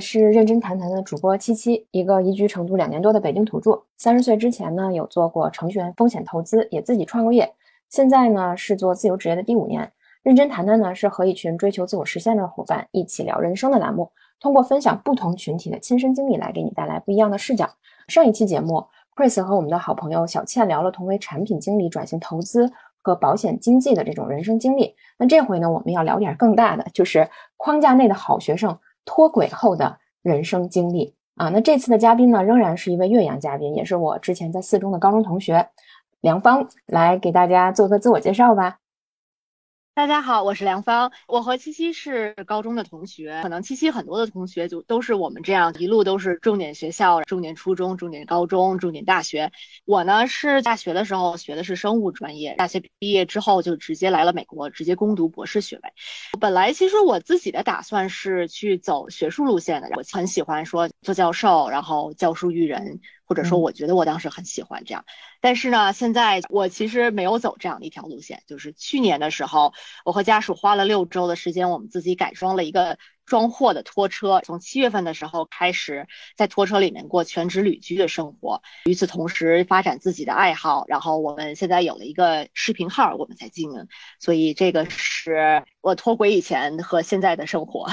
是认真谈谈的主播七七，一个移居成都两年多的北京土著。三十岁之前呢，有做过程序员风险投资，也自己创过业。现在呢，是做自由职业的第五年。认真谈谈呢，是和一群追求自我实现的伙伴一起聊人生的栏目，通过分享不同群体的亲身经历，来给你带来不一样的视角。上一期节目，Chris 和我们的好朋友小倩聊了同为产品经理转型投资和保险经纪的这种人生经历。那这回呢，我们要聊点更大的，就是框架内的好学生。脱轨后的人生经历啊，那这次的嘉宾呢，仍然是一位岳阳嘉宾，也是我之前在四中的高中同学梁芳，来给大家做个自我介绍吧。大家好，我是梁芳，我和七七是高中的同学，可能七七很多的同学就都是我们这样一路都是重点学校，重点初中、重点高中、重点大学。我呢是大学的时候学的是生物专业，大学毕业之后就直接来了美国，直接攻读博士学位。本来其实我自己的打算是去走学术路线的，我很喜欢说做教授，然后教书育人。或者说，我觉得我当时很喜欢这样，但是呢，现在我其实没有走这样的一条路线。就是去年的时候，我和家属花了六周的时间，我们自己改装了一个。装货的拖车，从七月份的时候开始在拖车里面过全职旅居的生活。与此同时，发展自己的爱好。然后我们现在有了一个视频号，我们在经营。所以这个是我脱轨以前和现在的生活。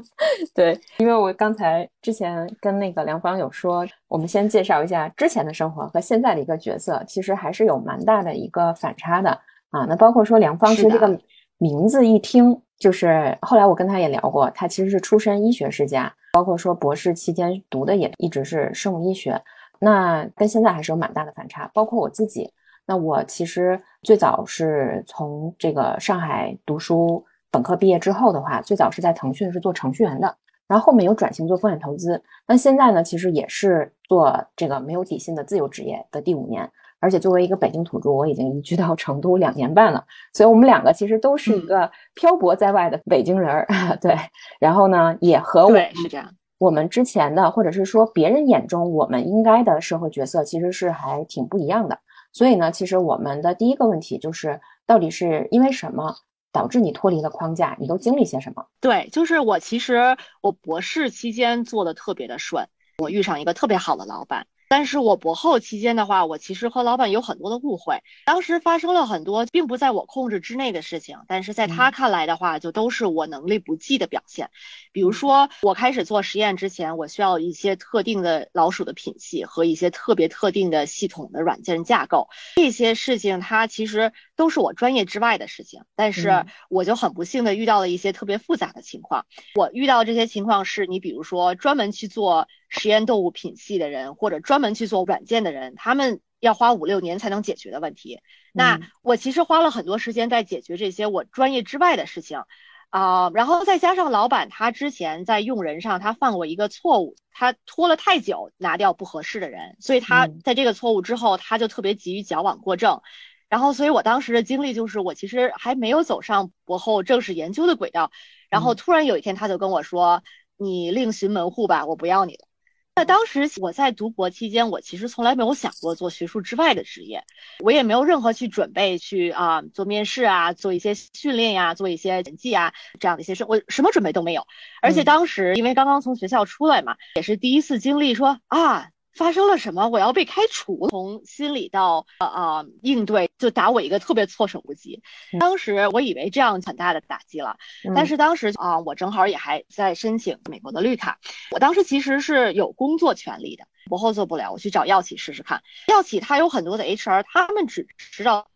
对，因为我刚才之前跟那个梁芳有说，我们先介绍一下之前的生活和现在的一个角色，其实还是有蛮大的一个反差的啊。那包括说梁芳是这个名字一听。就是后来我跟他也聊过，他其实是出身医学世家，包括说博士期间读的也一直是生物医学，那跟现在还是有蛮大的反差。包括我自己，那我其实最早是从这个上海读书，本科毕业之后的话，最早是在腾讯是做程序员的，然后后面有转型做风险投资，那现在呢，其实也是做这个没有底薪的自由职业的第五年。而且作为一个北京土著，我已经移居到成都两年半了，所以我们两个其实都是一个漂泊在外的北京人儿，对。然后呢，也和我是这样，我们之前的或者是说别人眼中我们应该的社会角色，其实是还挺不一样的。所以呢，其实我们的第一个问题就是，到底是因为什么导致你脱离了框架？你都经历些什么？对，就是我其实我博士期间做的特别的顺，我遇上一个特别好的老板。但是我博后期间的话，我其实和老板有很多的误会，当时发生了很多并不在我控制之内的事情，但是在他看来的话，就都是我能力不济的表现。比如说，我开始做实验之前，我需要一些特定的老鼠的品系和一些特别特定的系统的软件架构，这些事情它其实都是我专业之外的事情。但是我就很不幸的遇到了一些特别复杂的情况。我遇到这些情况是你比如说专门去做。实验动物品系的人，或者专门去做软件的人，他们要花五六年才能解决的问题。那我其实花了很多时间在解决这些我专业之外的事情，啊，然后再加上老板他之前在用人上他犯过一个错误，他拖了太久拿掉不合适的人，所以他在这个错误之后，他就特别急于矫枉过正。然后，所以我当时的经历就是，我其实还没有走上博后正式研究的轨道，然后突然有一天他就跟我说：“你另寻门户吧，我不要你了。”那当时我在读博期间，我其实从来没有想过做学术之外的职业，我也没有任何去准备去啊做面试啊，做一些训练呀，做一些人际啊这样的一些事，我什么准备都没有。而且当时因为刚刚从学校出来嘛，也是第一次经历说啊。发生了什么？我要被开除？从心理到呃呃应对，就打我一个特别措手不及。当时我以为这样很大的打击了，但是当时啊，我正好也还在申请美国的绿卡。我当时其实是有工作权利的，博后做不了，我去找药企试试看。药企他有很多的 HR，他们只知道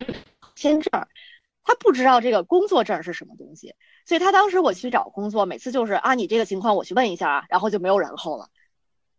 签证，他不知道这个工作证是什么东西。所以他当时我去找工作，每次就是啊，你这个情况我去问一下啊，然后就没有然后了。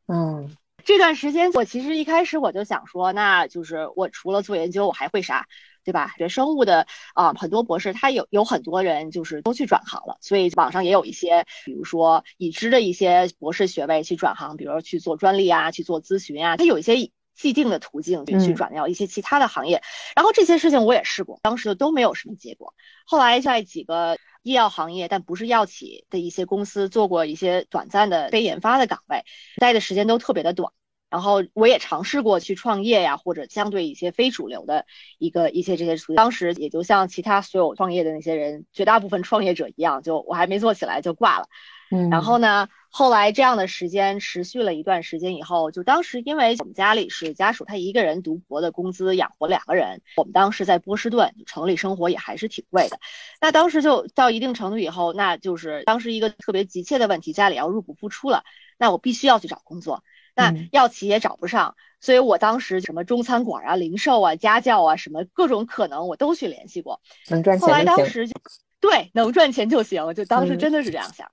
嗯。这段时间，我其实一开始我就想说，那就是我除了做研究，我还会啥，对吧？学生物的啊，很多博士他有有很多人就是都去转行了，所以网上也有一些，比如说已知的一些博士学位去转行，比如说去做专利啊，去做咨询啊，他有一些既定的途径去转到一些其他的行业。然后这些事情我也试过，当时都没有什么结果。后来在几个医药行业，但不是药企的一些公司做过一些短暂的非研发的岗位，待的时间都特别的短。然后我也尝试过去创业呀，或者相对一些非主流的一个一些这些。当时也就像其他所有创业的那些人，绝大部分创业者一样，就我还没做起来就挂了。嗯，然后呢，后来这样的时间持续了一段时间以后，就当时因为我们家里是家属，他一个人读博的工资养活两个人，我们当时在波士顿城里生活也还是挺贵的。那当时就到一定程度以后，那就是当时一个特别急切的问题，家里要入不敷出了，那我必须要去找工作，那药企也找不上，所以我当时什么中餐馆啊、零售啊、家教啊，什么各种可能我都去联系过。能赚钱后来当时就对能赚钱就行，就当时真的是这样想。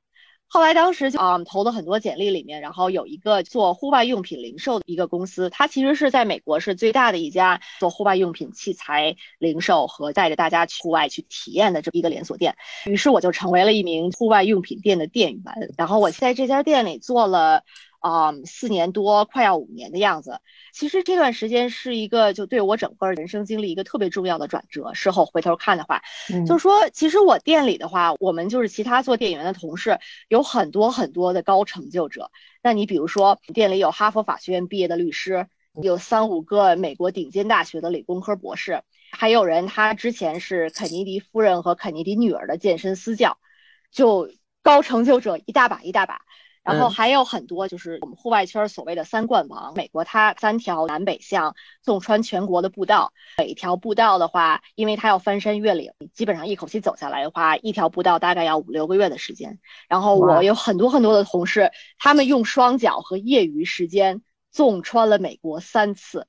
后来当时就啊投了很多简历里面，然后有一个做户外用品零售的一个公司，它其实是在美国是最大的一家做户外用品器材零售和带着大家去户外去体验的这么一个连锁店。于是我就成为了一名户外用品店的店员，然后我在这家店里做了。啊，四年多，快要五年的样子。其实这段时间是一个就对我整个人生经历一个特别重要的转折。事后回头看的话，就是说，其实我店里的话，我们就是其他做店员的同事，有很多很多的高成就者。那你比如说，店里有哈佛法学院毕业的律师，有三五个美国顶尖大学的理工科博士，还有人他之前是肯尼迪夫人和肯尼迪女儿的健身私教，就高成就者一大把一大把。然后还有很多，就是我们户外圈所谓的三冠王。美国它三条南北向纵穿全国的步道，每一条步道的话，因为它要翻山越岭，基本上一口气走下来的话，一条步道大概要五六个月的时间。然后我有很多很多的同事，他们用双脚和业余时间纵穿了美国三次，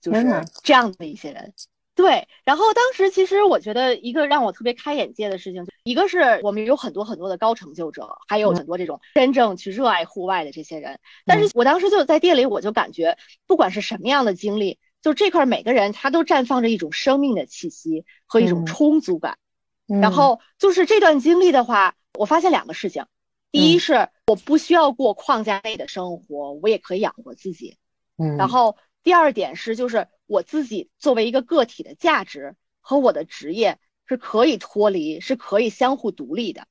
就是这样的一些人。对，然后当时其实我觉得一个让我特别开眼界的事情，一个是我们有很多很多的高成就者，还有很多这种真正去热爱户外的这些人。但是我当时就在店里，我就感觉不管是什么样的经历，就这块每个人他都绽放着一种生命的气息和一种充足感。然后就是这段经历的话，我发现两个事情，第一是我不需要过框架内的生活，我也可以养活自己。嗯，然后第二点是就是。我自己作为一个个体的价值和我的职业是可以脱离，是可以相互独立的。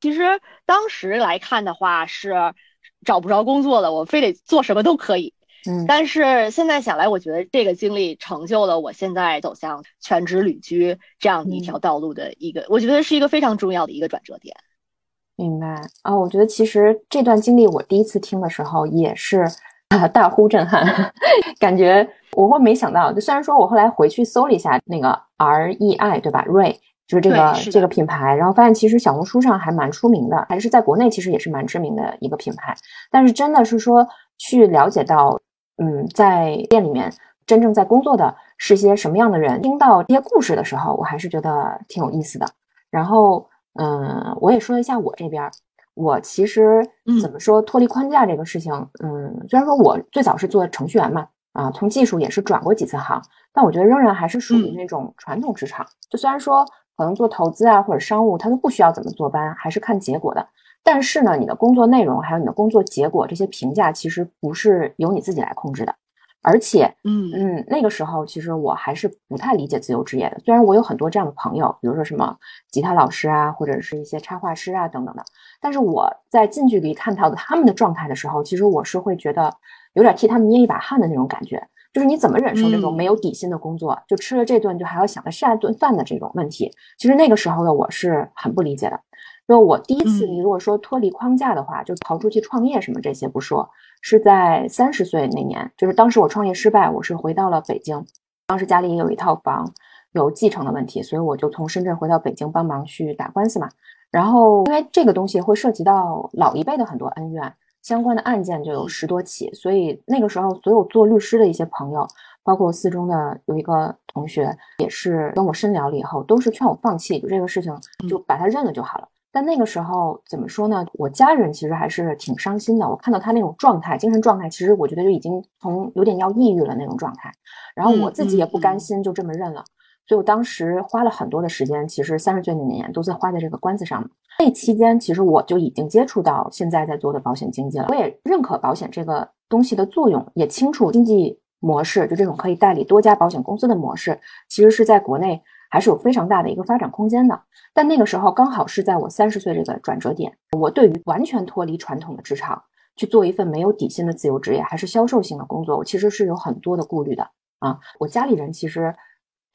其实当时来看的话是找不着工作了，我非得做什么都可以。嗯，但是现在想来，我觉得这个经历成就了我现在走向全职旅居这样的一条道路的一个，我觉得是一个非常重要的一个转折点。明白啊，我觉得其实这段经历我第一次听的时候也是。啊！大呼震撼，感觉我会没想到。就虽然说我后来回去搜了一下那个 R E I，对吧？Ray 就是这个这个品牌，然后发现其实小红书上还蛮出名的，还是在国内其实也是蛮知名的一个品牌。但是真的是说去了解到，嗯，在店里面真正在工作的是些什么样的人，听到这些故事的时候，我还是觉得挺有意思的。然后，嗯，我也说一下我这边。我其实怎么说脱离框架这个事情，嗯，虽然说我最早是做程序员嘛，啊，从技术也是转过几次行，但我觉得仍然还是属于那种传统职场。就虽然说可能做投资啊或者商务，他都不需要怎么坐班，还是看结果的。但是呢，你的工作内容还有你的工作结果这些评价，其实不是由你自己来控制的。而且，嗯嗯，那个时候其实我还是不太理解自由职业的。虽然我有很多这样的朋友，比如说什么吉他老师啊，或者是一些插画师啊等等的，但是我在近距离看到的他们的状态的时候，其实我是会觉得有点替他们捏一把汗的那种感觉。就是你怎么忍受这种没有底薪的工作，就吃了这顿就还要想着下一顿饭的这种问题？其实那个时候的我是很不理解的。就我第一次，你如果说脱离框架的话，就逃出去创业什么这些不说。是在三十岁那年，就是当时我创业失败，我是回到了北京。当时家里也有一套房，有继承的问题，所以我就从深圳回到北京帮忙去打官司嘛。然后因为这个东西会涉及到老一辈的很多恩怨，相关的案件就有十多起，所以那个时候所有做律师的一些朋友，包括四中的有一个同学，也是跟我深聊了以后，都是劝我放弃，就这个事情就把它认了就好了。但那个时候怎么说呢？我家人其实还是挺伤心的。我看到他那种状态，精神状态，其实我觉得就已经从有点要抑郁了那种状态。然后我自己也不甘心就这么认了，所以我当时花了很多的时间，其实三十岁那年都在花在这个官司上。那期间，其实我就已经接触到现在在做的保险经纪了。我也认可保险这个东西的作用，也清楚经济模式，就这种可以代理多家保险公司的模式，其实是在国内。还是有非常大的一个发展空间的，但那个时候刚好是在我三十岁这个转折点，我对于完全脱离传统的职场去做一份没有底薪的自由职业，还是销售性的工作，我其实是有很多的顾虑的啊。我家里人其实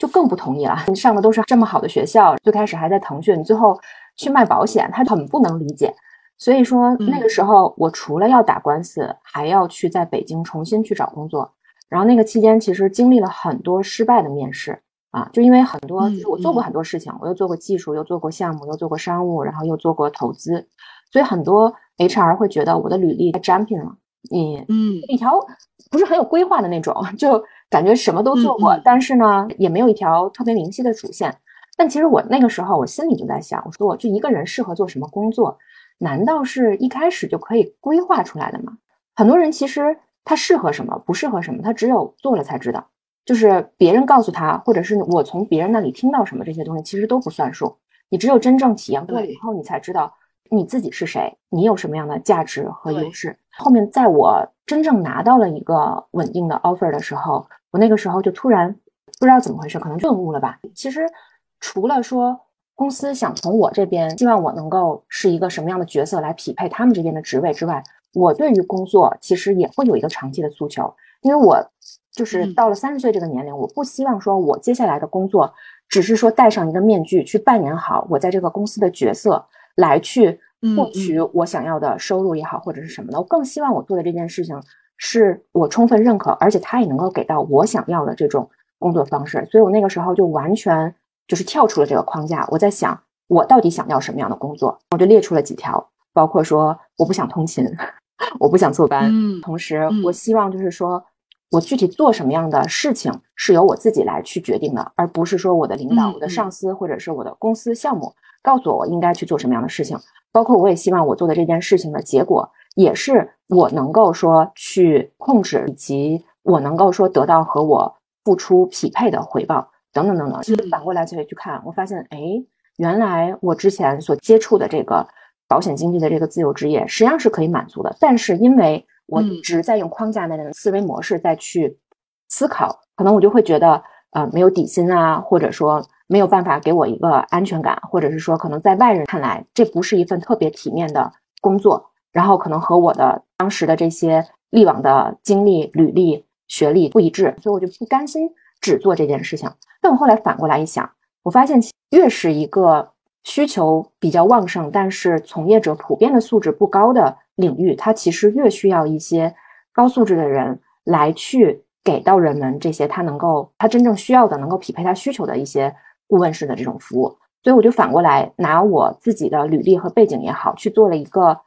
就更不同意了，你上的都是这么好的学校，最开始还在腾讯，你最后去卖保险，他很不能理解。所以说那个时候我除了要打官司，还要去在北京重新去找工作。然后那个期间其实经历了很多失败的面试啊，就因为很多就是我做过很多事情，我又做过技术，又做过项目，又做过商务，然后又做过投资，所以很多 HR 会觉得我的履历太粘品了。你嗯，一条不是很有规划的那种，就感觉什么都做过，但是呢，也没有一条特别明晰的主线。但其实我那个时候，我心里就在想，我说我就一个人适合做什么工作？难道是一开始就可以规划出来的吗？很多人其实他适合什么，不适合什么，他只有做了才知道。就是别人告诉他，或者是我从别人那里听到什么，这些东西其实都不算数。你只有真正体验过了以后，你才知道。你自己是谁？你有什么样的价值和优势？后面在我真正拿到了一个稳定的 offer 的时候，我那个时候就突然不知道怎么回事，可能顿悟了吧。其实除了说公司想从我这边希望我能够是一个什么样的角色来匹配他们这边的职位之外，我对于工作其实也会有一个长期的诉求，因为我就是到了三十岁这个年龄，我不希望说我接下来的工作只是说戴上一个面具去扮演好我在这个公司的角色。来去获取我想要的收入也好，或者是什么的，我更希望我做的这件事情是我充分认可，而且他也能够给到我想要的这种工作方式。所以我那个时候就完全就是跳出了这个框架，我在想我到底想要什么样的工作，我就列出了几条，包括说我不想通勤，我不想坐班，同时我希望就是说我具体做什么样的事情是由我自己来去决定的，而不是说我的领导、我的上司或者是我的公司项目。告诉我我应该去做什么样的事情，包括我也希望我做的这件事情的结果也是我能够说去控制，以及我能够说得到和我付出匹配的回报等等等等。其实反过来再去看，我发现，哎，原来我之前所接触的这个保险经纪的这个自由职业实际上是可以满足的，但是因为我一直在用框架内的思维模式再去思考，可能我就会觉得，呃，没有底薪啊，或者说。没有办法给我一个安全感，或者是说，可能在外人看来，这不是一份特别体面的工作，然后可能和我的当时的这些历往的经历、履历、学历不一致，所以我就不甘心只做这件事情。但我后来反过来一想，我发现越是一个需求比较旺盛，但是从业者普遍的素质不高的领域，它其实越需要一些高素质的人来去给到人们这些他能够他真正需要的、能够匹配他需求的一些。顾问式的这种服务，所以我就反过来拿我自己的履历和背景也好，去做了一个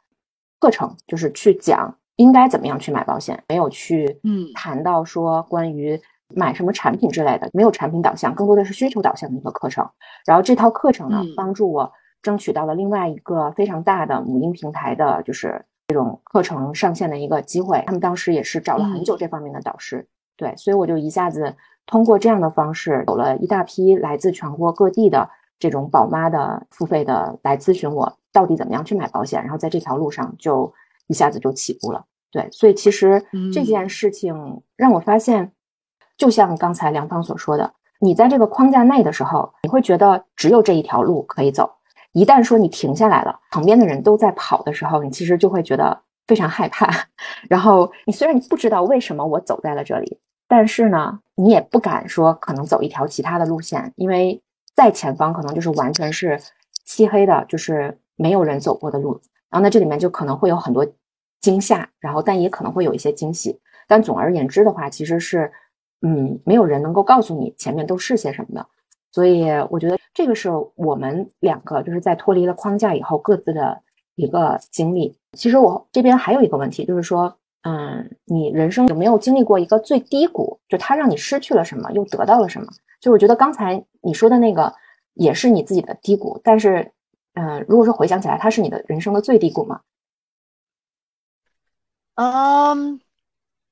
课程，就是去讲应该怎么样去买保险，没有去嗯谈到说关于买什么产品之类的，没有产品导向，更多的是需求导向的一个课程。然后这套课程呢，帮助我争取到了另外一个非常大的母婴平台的，就是这种课程上线的一个机会。他们当时也是找了很久这方面的导师，对，所以我就一下子。通过这样的方式，有了一大批来自全国各地的这种宝妈的付费的来咨询我到底怎么样去买保险，然后在这条路上就一下子就起步了。对，所以其实这件事情让我发现，就像刚才梁芳所说的，你在这个框架内的时候，你会觉得只有这一条路可以走。一旦说你停下来了，旁边的人都在跑的时候，你其实就会觉得非常害怕。然后你虽然你不知道为什么我走在了这里。但是呢，你也不敢说可能走一条其他的路线，因为在前方可能就是完全是漆黑的，就是没有人走过的路。然后那这里面就可能会有很多惊吓，然后但也可能会有一些惊喜。但总而言之的话，其实是，嗯，没有人能够告诉你前面都是些什么的。所以我觉得这个是我们两个就是在脱离了框架以后各自的一个经历。其实我这边还有一个问题，就是说。嗯，你人生有没有经历过一个最低谷？就它让你失去了什么，又得到了什么？就我觉得刚才你说的那个也是你自己的低谷，但是，嗯，如果说回想起来，它是你的人生的最低谷吗？嗯。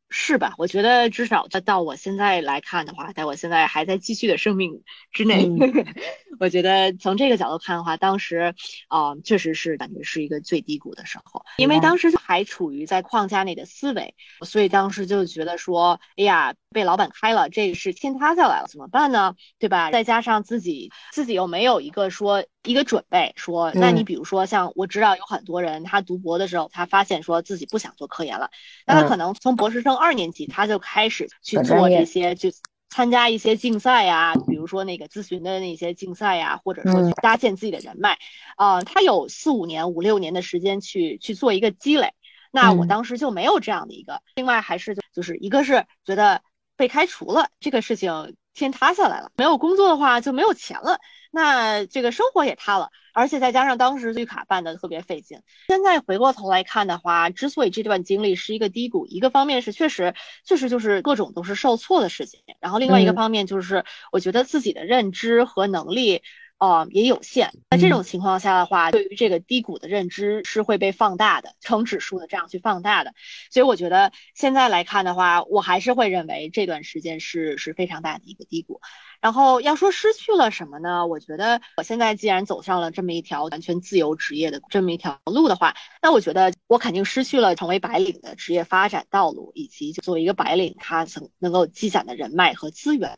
是吧？我觉得至少到我现在来看的话，在我现在还在继续的生命之内，我觉得从这个角度看的话，当时啊，确实是感觉是一个最低谷的时候，因为当时还处于在框架内的思维，所以当时就觉得说，哎呀，被老板开了，这个是天塌下来了，怎么办呢？对吧？再加上自己自己又没有一个说。一个准备说，那你比如说像我知道有很多人，他读博的时候，他发现说自己不想做科研了，那他可能从博士生二年级他就开始去做这些就参加一些竞赛呀，比如说那个咨询的那些竞赛呀，或者说去搭建自己的人脉，啊，他有四五年、五六年的时间去去做一个积累。那我当时就没有这样的一个。另外还是就就是一个是觉得被开除了这个事情天塌下来了，没有工作的话就没有钱了。那这个生活也塌了，而且再加上当时绿卡办的特别费劲。现在回过头来看的话，之所以这段经历是一个低谷，一个方面是确实确实就是各种都是受挫的事情，然后另外一个方面就是我觉得自己的认知和能力。啊，也有限。在这种情况下的话，对于这个低谷的认知是会被放大的，成指数的这样去放大的。所以我觉得现在来看的话，我还是会认为这段时间是是非常大的一个低谷。然后要说失去了什么呢？我觉得我现在既然走上了这么一条完全自由职业的这么一条路的话，那我觉得我肯定失去了成为白领的职业发展道路，以及作为一个白领他曾能够积攒的人脉和资源。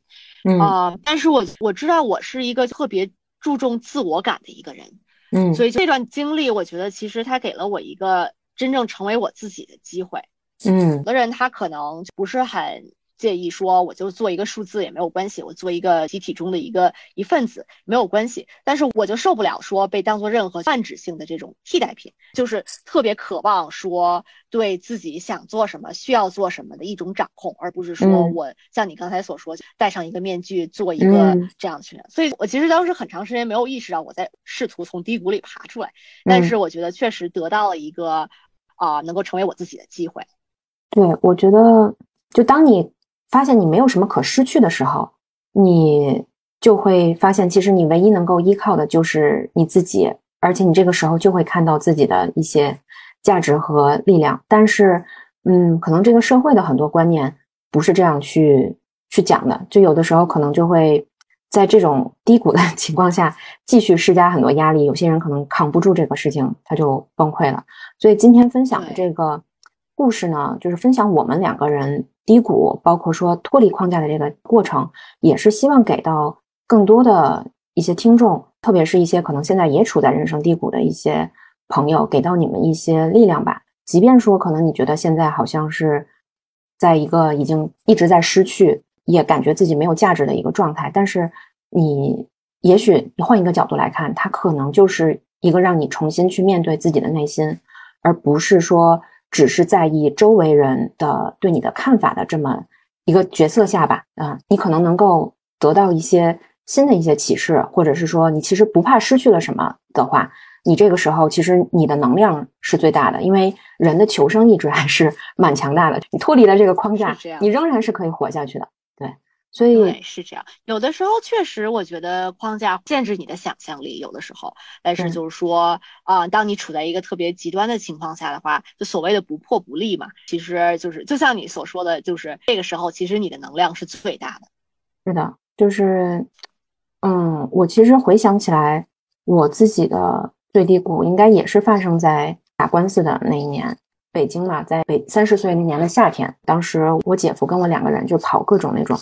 啊，但是我我知道我是一个特别。注重自我感的一个人，嗯，所以这段经历，我觉得其实他给了我一个真正成为我自己的机会，嗯，有的人他可能不是很。介意说我就做一个数字也没有关系，我做一个集体中的一个一份子没有关系，但是我就受不了说被当做任何泛指性的这种替代品，就是特别渴望说对自己想做什么需要做什么的一种掌控，而不是说我像你刚才所说戴上一个面具做一个这样群。所以我其实当时很长时间没有意识到我在试图从低谷里爬出来，但是我觉得确实得到了一个啊能够成为我自己的机会。对，我觉得就当你。发现你没有什么可失去的时候，你就会发现，其实你唯一能够依靠的就是你自己，而且你这个时候就会看到自己的一些价值和力量。但是，嗯，可能这个社会的很多观念不是这样去去讲的，就有的时候可能就会在这种低谷的 情况下继续施加很多压力，有些人可能扛不住这个事情，他就崩溃了。所以今天分享的这个故事呢，就是分享我们两个人。低谷，包括说脱离框架的这个过程，也是希望给到更多的一些听众，特别是一些可能现在也处在人生低谷的一些朋友，给到你们一些力量吧。即便说可能你觉得现在好像是在一个已经一直在失去，也感觉自己没有价值的一个状态，但是你也许你换一个角度来看，它可能就是一个让你重新去面对自己的内心，而不是说。只是在意周围人的对你的看法的这么一个角色下吧，啊，你可能能够得到一些新的一些启示，或者是说你其实不怕失去了什么的话，你这个时候其实你的能量是最大的，因为人的求生意志还是 蛮强大的。你脱离了这个框架，你仍然是可以活下去的。对。所以对是这样，有的时候确实，我觉得框架限制你的想象力，有的时候，但是就是说啊，当你处在一个特别极端的情况下的话，就所谓的不破不立嘛，其实就是就像你所说的，就是这个时候，其实你的能量是最大的。是的，就是，嗯，我其实回想起来，我自己的最低谷应该也是发生在打官司的那一年，北京嘛，在北三十岁那年的夏天，当时我姐夫跟我两个人就跑各种那种。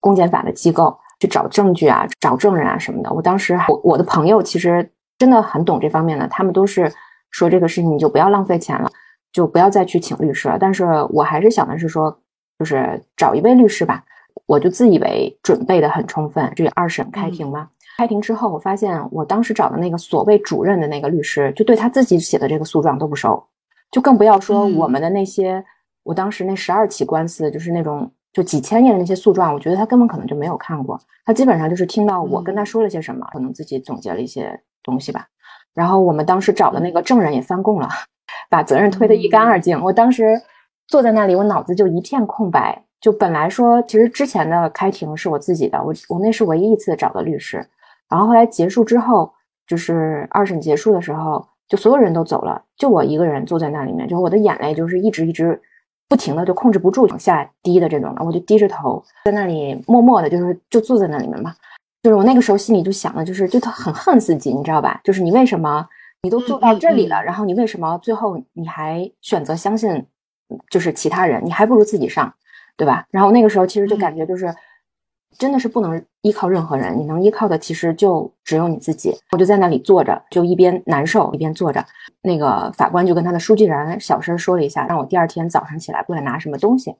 公检法的机构去找证据啊，找证人啊什么的。我当时，我我的朋友其实真的很懂这方面的，他们都是说这个事情你就不要浪费钱了，就不要再去请律师了。但是我还是想的是说，就是找一位律师吧。我就自以为准备的很充分。这二审开庭嘛，开庭之后，我发现我当时找的那个所谓主任的那个律师，就对他自己写的这个诉状都不熟，就更不要说我们的那些，我当时那十二起官司，就是那种。就几千页的那些诉状，我觉得他根本可能就没有看过，他基本上就是听到我跟他说了些什么，可能自己总结了一些东西吧。然后我们当时找的那个证人也翻供了，把责任推得一干二净。我当时坐在那里，我脑子就一片空白。就本来说，其实之前的开庭是我自己的，我我那是唯一一次找的律师。然后后来结束之后，就是二审结束的时候，就所有人都走了，就我一个人坐在那里面，就我的眼泪就是一直一直。不停的就控制不住往下滴的这种，我就低着头在那里默默的，就是就坐在那里面嘛。就是我那个时候心里就想的，就是就他很恨自己，你知道吧？就是你为什么你都做到这里了，然后你为什么最后你还选择相信就是其他人？你还不如自己上，对吧？然后那个时候其实就感觉就是。真的是不能依靠任何人，你能依靠的其实就只有你自己。我就在那里坐着，就一边难受一边坐着。那个法官就跟他的书记员小声说了一下，让我第二天早上起来过来拿什么东西。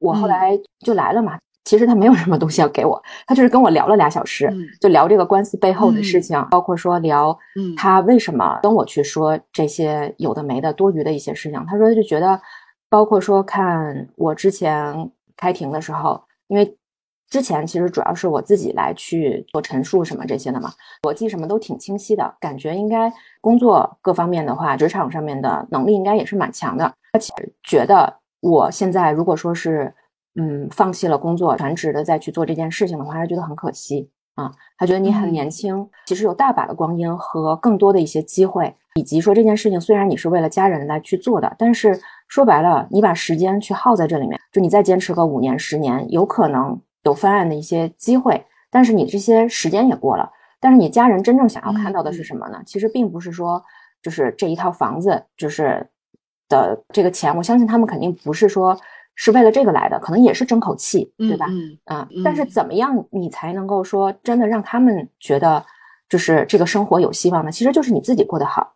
我后来就来了嘛，其实他没有什么东西要给我，他就是跟我聊了俩小时，就聊这个官司背后的事情，包括说聊他为什么跟我去说这些有的没的多余的一些事情。他说他就觉得，包括说看我之前开庭的时候，因为。之前其实主要是我自己来去做陈述什么这些的嘛，逻辑什么都挺清晰的，感觉应该工作各方面的话，职场上面的能力应该也是蛮强的。而且觉得我现在如果说是嗯放弃了工作，全职的再去做这件事情的话，他觉得很可惜啊。他觉得你很年轻，其实有大把的光阴和更多的一些机会，以及说这件事情虽然你是为了家人来去做的，但是说白了，你把时间去耗在这里面，就你再坚持个五年十年，有可能。有翻案的一些机会，但是你这些时间也过了。但是你家人真正想要看到的是什么呢？其实并不是说，就是这一套房子，就是的这个钱。我相信他们肯定不是说是为了这个来的，可能也是争口气，对吧？啊，但是怎么样你才能够说真的让他们觉得就是这个生活有希望呢？其实就是你自己过得好。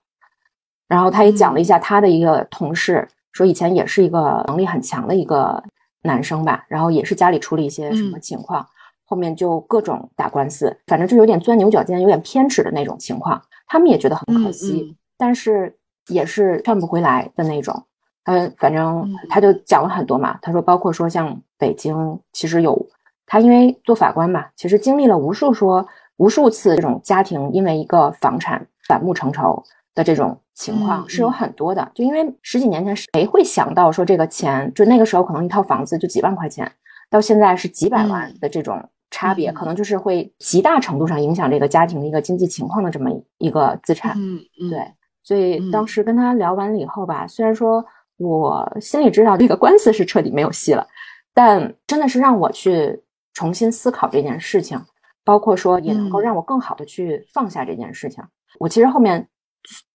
然后他也讲了一下他的一个同事，说以前也是一个能力很强的一个。男生吧，然后也是家里出了一些什么情况，后面就各种打官司，反正就有点钻牛角尖、有点偏执的那种情况。他们也觉得很可惜，但是也是劝不回来的那种。嗯，反正他就讲了很多嘛。他说，包括说像北京，其实有他因为做法官嘛，其实经历了无数说无数次这种家庭因为一个房产反目成仇。的这种情况是有很多的，就因为十几年前谁会想到说这个钱，就那个时候可能一套房子就几万块钱，到现在是几百万的这种差别，可能就是会极大程度上影响这个家庭的一个经济情况的这么一个资产。嗯嗯，对，所以当时跟他聊完了以后吧，虽然说我心里知道这个官司是彻底没有戏了，但真的是让我去重新思考这件事情，包括说也能够让我更好的去放下这件事情。我其实后面。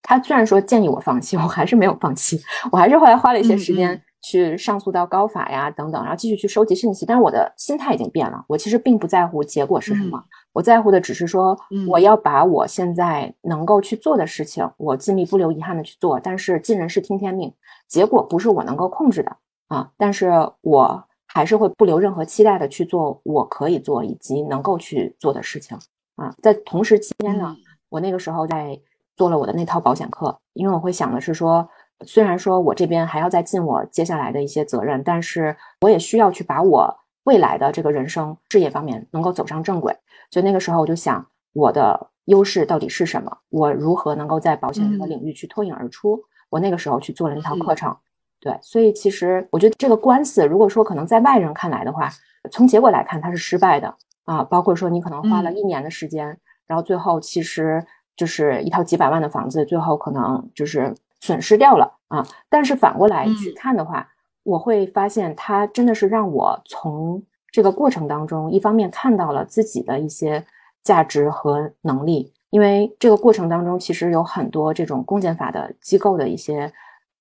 他虽然说建议我放弃，我还是没有放弃。我还是后来花了一些时间去上诉到高法呀，等等，然后继续去收集信息。但是我的心态已经变了，我其实并不在乎结果是什么，我在乎的只是说，我要把我现在能够去做的事情，我尽力不留遗憾的去做。但是尽人事听天命，结果不是我能够控制的啊。但是我还是会不留任何期待的去做我可以做以及能够去做的事情啊。在同时期间呢，我那个时候在。做了我的那套保险课，因为我会想的是说，虽然说我这边还要再尽我接下来的一些责任，但是我也需要去把我未来的这个人生事业方面能够走上正轨。所以那个时候我就想，我的优势到底是什么？我如何能够在保险这个领域去脱颖而出？我那个时候去做了那套课程。对，所以其实我觉得这个官司，如果说可能在外人看来的话，从结果来看它是失败的啊，包括说你可能花了一年的时间，然后最后其实。就是一套几百万的房子，最后可能就是损失掉了啊。但是反过来去看的话，我会发现它真的是让我从这个过程当中，一方面看到了自己的一些价值和能力。因为这个过程当中，其实有很多这种公检法的机构的一些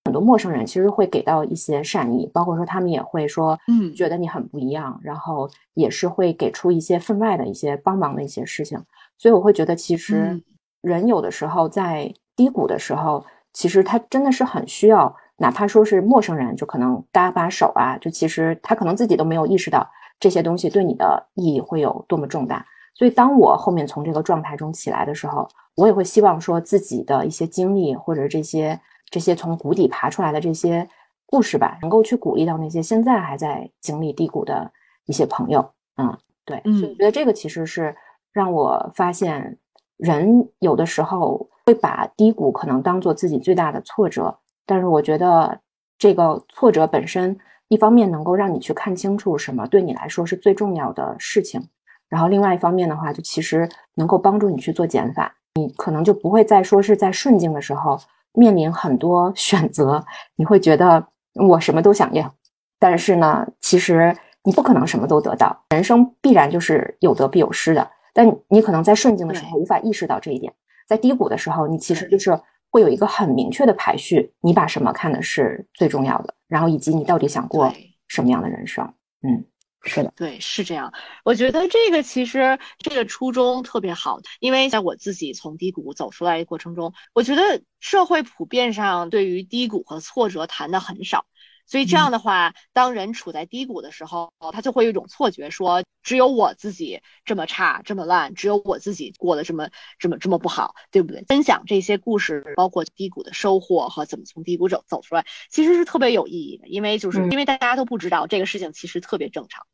很多陌生人，其实会给到一些善意，包括说他们也会说，嗯，觉得你很不一样，然后也是会给出一些分外的一些帮忙的一些事情。所以我会觉得其实。人有的时候在低谷的时候，其实他真的是很需要，哪怕说是陌生人，就可能搭把手啊，就其实他可能自己都没有意识到这些东西对你的意义会有多么重大。所以，当我后面从这个状态中起来的时候，我也会希望说自己的一些经历或者这些这些从谷底爬出来的这些故事吧，能够去鼓励到那些现在还在经历低谷的一些朋友。嗯，对，所以我觉得这个其实是让我发现。人有的时候会把低谷可能当做自己最大的挫折，但是我觉得这个挫折本身，一方面能够让你去看清楚什么对你来说是最重要的事情，然后另外一方面的话，就其实能够帮助你去做减法，你可能就不会再说是在顺境的时候面临很多选择，你会觉得我什么都想要，但是呢，其实你不可能什么都得到，人生必然就是有得必有失的。但你可能在顺境的时候无法意识到这一点，在低谷的时候，你其实就是会有一个很明确的排序，你把什么看的是最重要的，然后以及你到底想过什么样的人生。嗯，是的，对，是这样。我觉得这个其实这个初衷特别好，因为在我自己从低谷走出来的过程中，我觉得社会普遍上对于低谷和挫折谈的很少。所以这样的话，当人处在低谷的时候，他就会有一种错觉，说只有我自己这么差、这么烂，只有我自己过得这么、这么、这么不好，对不对？分享这些故事，包括低谷的收获和怎么从低谷走走出来，其实是特别有意义的，因为就是因为大家都不知道这个事情其实特别正常。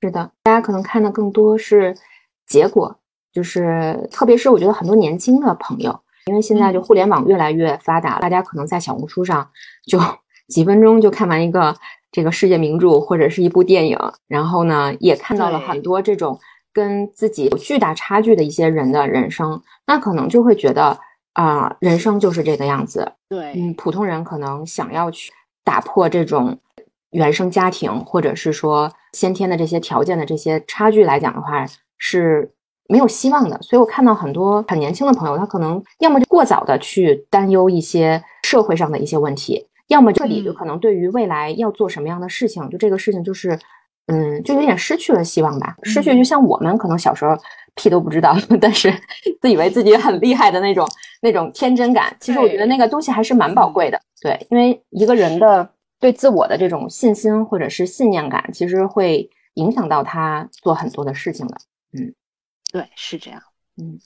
是的，大家可能看的更多是结果，就是特别是我觉得很多年轻的朋友，因为现在就互联网越来越发达，大家可能在小红书上就。几分钟就看完一个这个世界名著或者是一部电影，然后呢，也看到了很多这种跟自己有巨大差距的一些人的人生，那可能就会觉得啊，人生就是这个样子。对，嗯，普通人可能想要去打破这种原生家庭或者是说先天的这些条件的这些差距来讲的话，是没有希望的。所以我看到很多很年轻的朋友，他可能要么就过早的去担忧一些社会上的一些问题。要么彻底就可能对于未来要做什么样的事情，就这个事情就是，嗯，就有点失去了希望吧。失去就像我们可能小时候屁都不知道，但是自以为自己很厉害的那种那种天真感。其实我觉得那个东西还是蛮宝贵的。对，因为一个人的对自我的这种信心或者是信念感，其实会影响到他做很多的事情的。嗯，对，是这样。嗯，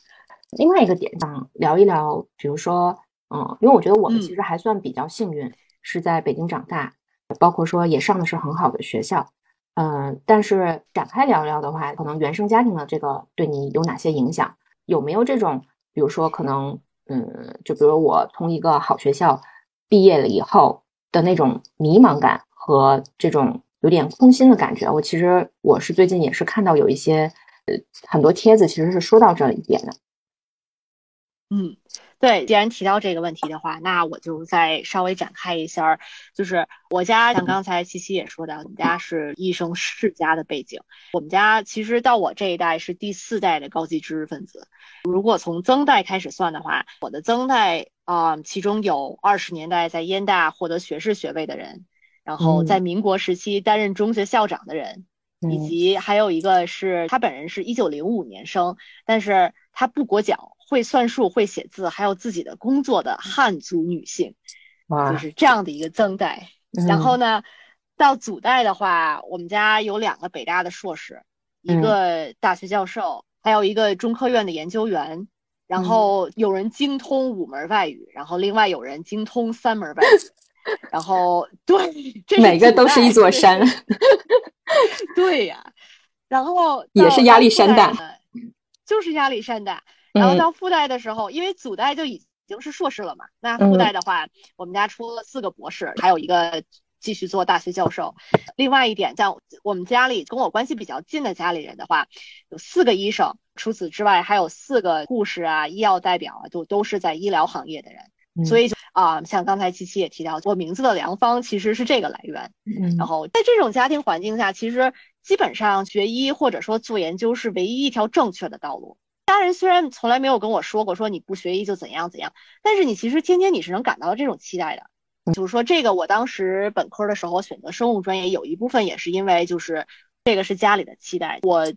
另外一个点上聊一聊，比如说，嗯，因为我觉得我们其实还算比较幸运。是在北京长大，包括说也上的是很好的学校，嗯，但是展开聊聊的话，可能原生家庭的这个对你有哪些影响？有没有这种，比如说可能，嗯，就比如我从一个好学校毕业了以后的那种迷茫感和这种有点空心的感觉？我其实我是最近也是看到有一些，呃，很多帖子其实是说到这一点的，嗯。对，既然提到这个问题的话，那我就再稍微展开一下。就是我家像刚才七七也说的，我们家是医生世家的背景。我们家其实到我这一代是第四代的高级知识分子。如果从曾代开始算的话，我的曾代啊，其中有二十年代在燕大获得学士学位的人，然后在民国时期担任中学校长的人，以及还有一个是他本人是一九零五年生，但是他不裹脚。会算数、会写字，还有自己的工作的汉族女性，就是这样的一个曾代。然后呢，到祖代的话，我们家有两个北大的硕士，一个大学教授，还有一个中科院的研究员。然后有人精通五门外语，然后另外有人精通三门外语。然后对，这每个都是一座山。对呀，然后也是压力山大，就是压力山大。然后到附带的时候，因为祖代就已经是硕士了嘛，那附带的话，我们家出了四个博士，还有一个继续做大学教授。另外一点，像我们家里跟我关系比较近的家里人的话，有四个医生，除此之外还有四个护士啊、医药代表啊，就都是在医疗行业的人。所以就啊，像刚才七七也提到，我名字的良方其实是这个来源。然后在这种家庭环境下，其实基本上学医或者说做研究是唯一一条正确的道路。家人虽然从来没有跟我说过说你不学医就怎样怎样，但是你其实天天你是能感到这种期待的。就是说这个我当时本科的时候选择生物专业，有一部分也是因为就是这个是家里的期待。我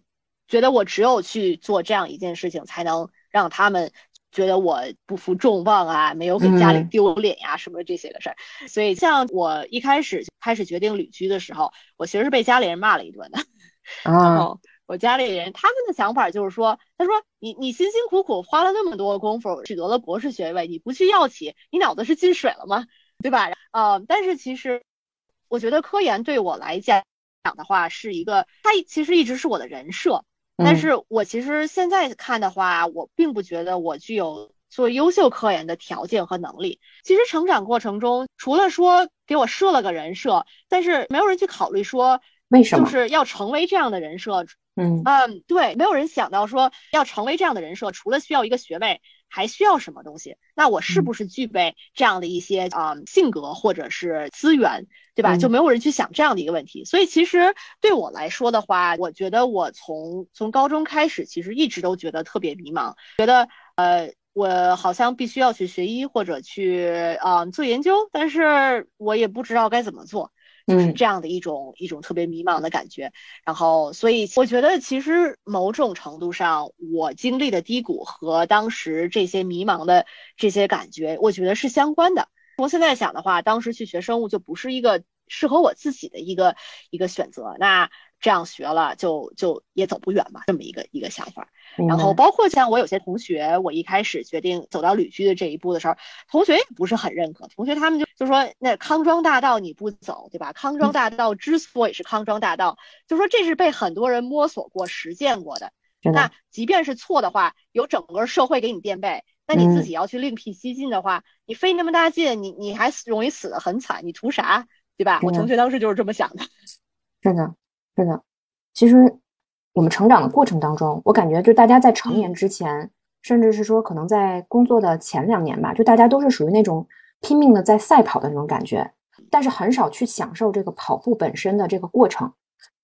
觉得我只有去做这样一件事情，才能让他们觉得我不负众望啊，没有给家里丢脸呀什么这些个事儿。所以像我一开始开始决定旅居的时候，我其实是被家里人骂了一顿的。然后。我家里人他们的想法就是说，他说你你辛辛苦苦花了那么多功夫取得了博士学位，你不去药企，你脑子是进水了吗？对吧？呃，但是其实我觉得科研对我来讲讲的话是一个，它其实一直是我的人设。但是我其实现在看的话，我并不觉得我具有做优秀科研的条件和能力。其实成长过程中，除了说给我设了个人设，但是没有人去考虑说为什么就是要成为这样的人设。嗯嗯，对，没有人想到说要成为这样的人设，除了需要一个学位，还需要什么东西？那我是不是具备这样的一些啊性格或者是资源，对吧？就没有人去想这样的一个问题。所以其实对我来说的话，我觉得我从从高中开始，其实一直都觉得特别迷茫，觉得呃我好像必须要去学医或者去啊做研究，但是我也不知道该怎么做。就是这样的一种一种特别迷茫的感觉，然后所以我觉得其实某种程度上，我经历的低谷和当时这些迷茫的这些感觉，我觉得是相关的。从现在想的话，当时去学生物就不是一个适合我自己的一个一个选择。那这样学了就就也走不远嘛，这么一个一个想法。然后包括像我有些同学，我一开始决定走到旅居的这一步的时候，同学也不是很认可。同学他们就就说那康庄大道你不走，对吧？康庄大道之所以是康庄大道，就说这是被很多人摸索过、实践过的。那即便是错的话，有整个社会给你垫背，那你自己要去另辟蹊径的话，你费那么大劲，你你还容易死得很惨，你图啥？对吧？我同学当时就是这么想的。是的，是的。其实我们成长的过程当中，我感觉就大家在成年之前，甚至是说可能在工作的前两年吧，就大家都是属于那种拼命的在赛跑的那种感觉，但是很少去享受这个跑步本身的这个过程。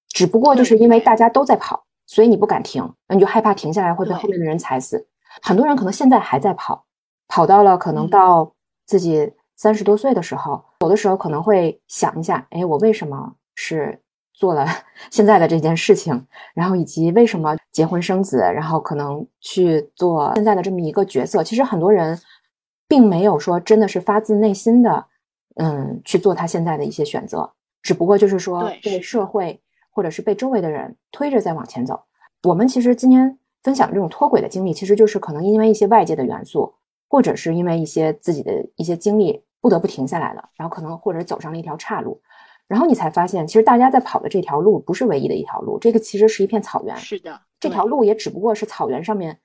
只不过就是因为大家都在跑。所以你不敢停，那你就害怕停下来会被后面的人踩死。很多人可能现在还在跑，跑到了可能到自己三十多岁的时候，有的时候可能会想一下：哎，我为什么是做了 现在的这件事情？然后以及为什么结婚生子，然后可能去做现在的这么一个角色？其实很多人并没有说真的是发自内心的，嗯，去做他现在的一些选择，只不过就是说被社会。或者是被周围的人推着在往前走。我们其实今天分享这种脱轨的经历，其实就是可能因为一些外界的元素，或者是因为一些自己的一些经历，不得不停下来了。然后可能或者走上了一条岔路，然后你才发现，其实大家在跑的这条路不是唯一的一条路，这个其实是一片草原。是的，这条路也只不过是草原上面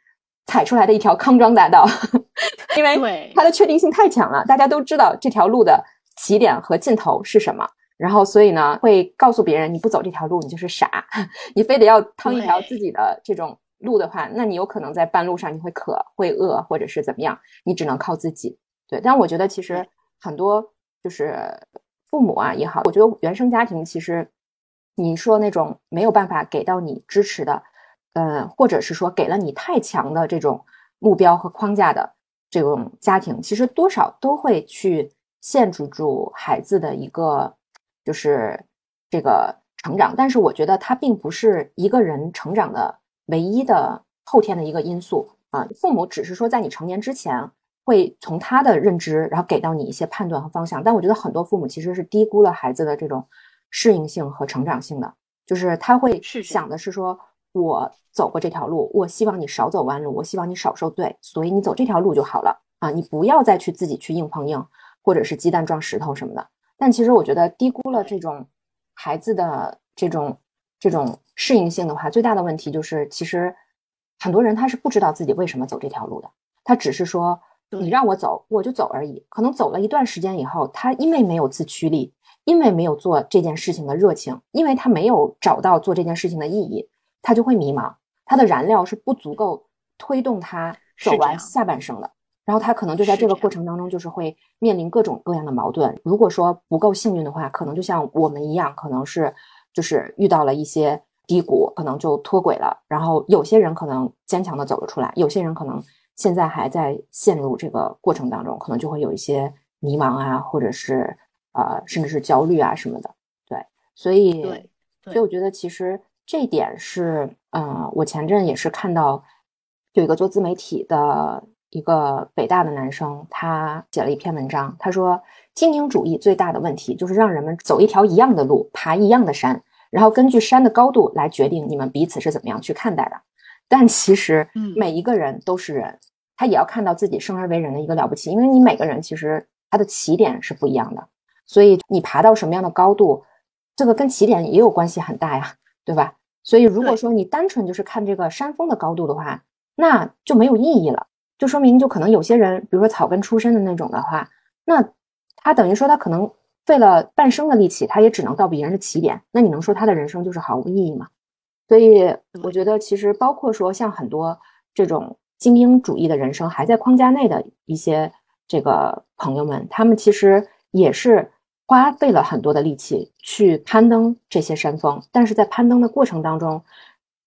踩出来的一条康庄大道，因为它的确定性太强了，大家都知道这条路的起点和尽头是什么。然后，所以呢，会告诉别人，你不走这条路，你就是傻。你非得要趟一条自己的这种路的话，那你有可能在半路上你会渴、会饿，或者是怎么样，你只能靠自己。对，但我觉得其实很多就是父母啊也好，我觉得原生家庭其实你说那种没有办法给到你支持的，呃，或者是说给了你太强的这种目标和框架的这种家庭，其实多少都会去限制住孩子的一个。就是这个成长，但是我觉得它并不是一个人成长的唯一的后天的一个因素啊。父母只是说在你成年之前会从他的认知，然后给到你一些判断和方向。但我觉得很多父母其实是低估了孩子的这种适应性和成长性的，就是他会想的是说，我走过这条路，我希望你少走弯路，我希望你少受罪，所以你走这条路就好了啊，你不要再去自己去硬碰硬，或者是鸡蛋撞石头什么的。但其实我觉得低估了这种孩子的这种这种适应性的话，最大的问题就是，其实很多人他是不知道自己为什么走这条路的，他只是说你让我走我就走而已。可能走了一段时间以后，他因为没有自驱力，因为没有做这件事情的热情，因为他没有找到做这件事情的意义，他就会迷茫，他的燃料是不足够推动他走完下半生的。然后他可能就在这个过程当中，就是会面临各种各样的矛盾。如果说不够幸运的话，可能就像我们一样，可能是就是遇到了一些低谷，可能就脱轨了。然后有些人可能坚强的走了出来，有些人可能现在还在陷入这个过程当中，可能就会有一些迷茫啊，或者是呃，甚至是焦虑啊什么的。对，所以，所以我觉得其实这一点是，嗯，我前阵也是看到有一个做自媒体的。一个北大的男生，他写了一篇文章。他说，精英主义最大的问题就是让人们走一条一样的路，爬一样的山，然后根据山的高度来决定你们彼此是怎么样去看待的。但其实，每一个人都是人，他也要看到自己生而为人的一个了不起。因为你每个人其实他的起点是不一样的，所以你爬到什么样的高度，这个跟起点也有关系很大呀，对吧？所以如果说你单纯就是看这个山峰的高度的话，那就没有意义了。就说明，就可能有些人，比如说草根出身的那种的话，那他等于说他可能费了半生的力气，他也只能到别人的起点。那你能说他的人生就是毫无意义吗？所以我觉得，其实包括说像很多这种精英主义的人生还在框架内的一些这个朋友们，他们其实也是花费了很多的力气去攀登这些山峰，但是在攀登的过程当中，